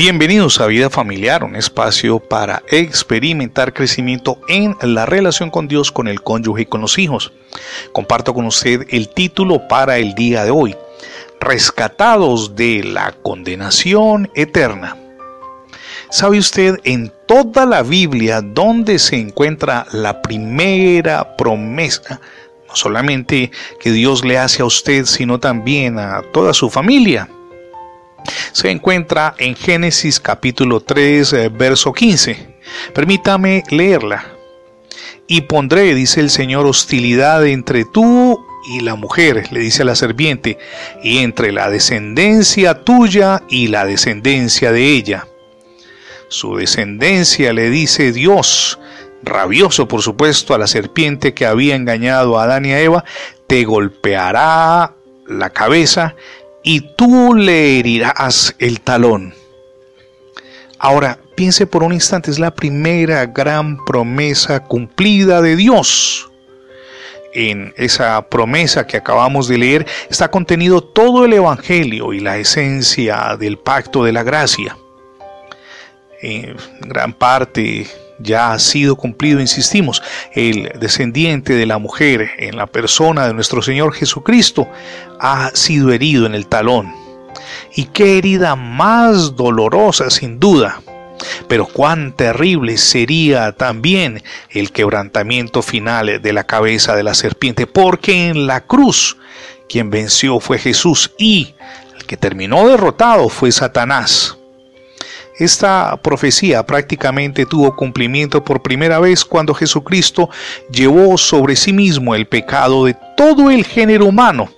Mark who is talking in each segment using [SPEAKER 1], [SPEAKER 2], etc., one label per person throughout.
[SPEAKER 1] Bienvenidos a Vida Familiar, un espacio para experimentar crecimiento en la relación con Dios, con el cónyuge y con los hijos. Comparto con usted el título para el día de hoy, Rescatados de la condenación eterna. ¿Sabe usted en toda la Biblia dónde se encuentra la primera promesa? No solamente que Dios le hace a usted, sino también a toda su familia se encuentra en Génesis capítulo 3, eh, verso 15. Permítame leerla. Y pondré, dice el Señor, hostilidad entre tú y la mujer, le dice a la serpiente, y entre la descendencia tuya y la descendencia de ella. Su descendencia, le dice Dios, rabioso por supuesto a la serpiente que había engañado a Adán y a Eva, te golpeará la cabeza y tú le herirás el talón. Ahora, piense por un instante, es la primera gran promesa cumplida de Dios. En esa promesa que acabamos de leer está contenido todo el Evangelio y la esencia del pacto de la gracia. En gran parte ya ha sido cumplido, insistimos, el descendiente de la mujer en la persona de nuestro Señor Jesucristo ha sido herido en el talón. Y qué herida más dolorosa sin duda. Pero cuán terrible sería también el quebrantamiento final de la cabeza de la serpiente, porque en la cruz quien venció fue Jesús y el que terminó derrotado fue Satanás. Esta profecía prácticamente tuvo cumplimiento por primera vez cuando Jesucristo llevó sobre sí mismo el pecado de todo el género humano,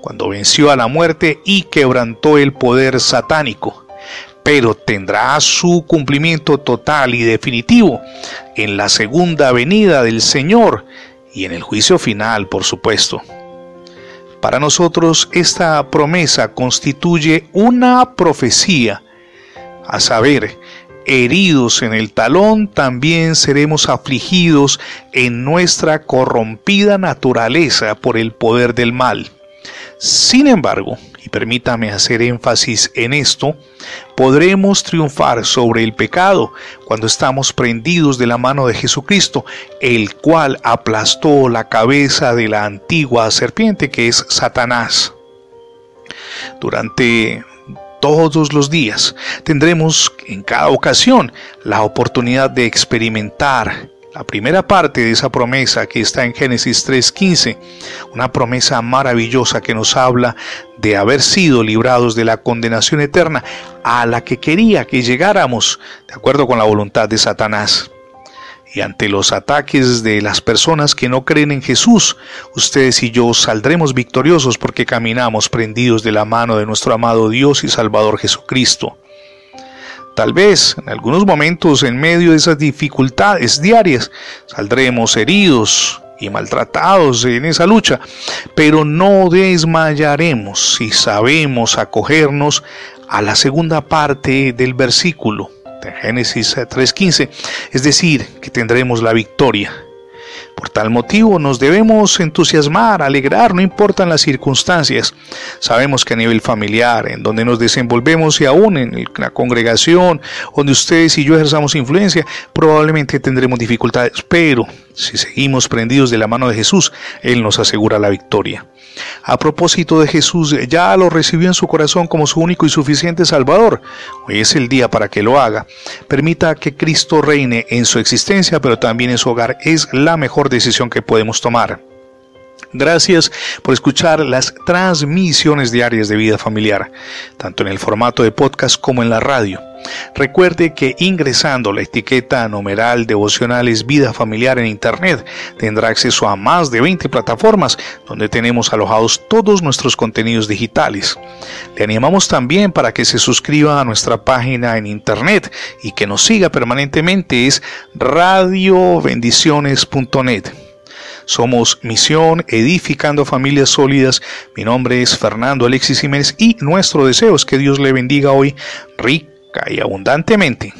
[SPEAKER 1] cuando venció a la muerte y quebrantó el poder satánico. Pero tendrá su cumplimiento total y definitivo en la segunda venida del Señor y en el juicio final, por supuesto. Para nosotros esta promesa constituye una profecía a saber, heridos en el talón, también seremos afligidos en nuestra corrompida naturaleza por el poder del mal. Sin embargo, y permítame hacer énfasis en esto, podremos triunfar sobre el pecado cuando estamos prendidos de la mano de Jesucristo, el cual aplastó la cabeza de la antigua serpiente que es Satanás. Durante todos los días. Tendremos en cada ocasión la oportunidad de experimentar la primera parte de esa promesa que está en Génesis 3.15, una promesa maravillosa que nos habla de haber sido librados de la condenación eterna a la que quería que llegáramos, de acuerdo con la voluntad de Satanás y ante los ataques de las personas que no creen en Jesús, ustedes y yo saldremos victoriosos porque caminamos prendidos de la mano de nuestro amado Dios y Salvador Jesucristo. Tal vez en algunos momentos en medio de esas dificultades diarias saldremos heridos y maltratados en esa lucha, pero no desmayaremos si sabemos acogernos a la segunda parte del versículo Génesis 3.15, es decir, que tendremos la victoria. Por tal motivo nos debemos entusiasmar, alegrar, no importan las circunstancias. Sabemos que a nivel familiar, en donde nos desenvolvemos y aún en la congregación, donde ustedes y yo ejerzamos influencia, probablemente tendremos dificultades, pero si seguimos prendidos de la mano de Jesús, Él nos asegura la victoria. A propósito de Jesús, ya lo recibió en su corazón como su único y suficiente Salvador. Hoy es el día para que lo haga. Permita que Cristo reine en su existencia, pero también en su hogar. Es la mejor decisión que podemos tomar. Gracias por escuchar las transmisiones diarias de vida familiar, tanto en el formato de podcast como en la radio. Recuerde que ingresando la etiqueta numeral devocionales vida familiar en internet tendrá acceso a más de 20 plataformas donde tenemos alojados todos nuestros contenidos digitales. Le animamos también para que se suscriba a nuestra página en internet y que nos siga permanentemente es radiobendiciones.net. Somos Misión Edificando Familias Sólidas. Mi nombre es Fernando Alexis Jiménez y nuestro deseo es que Dios le bendiga hoy rica y abundantemente.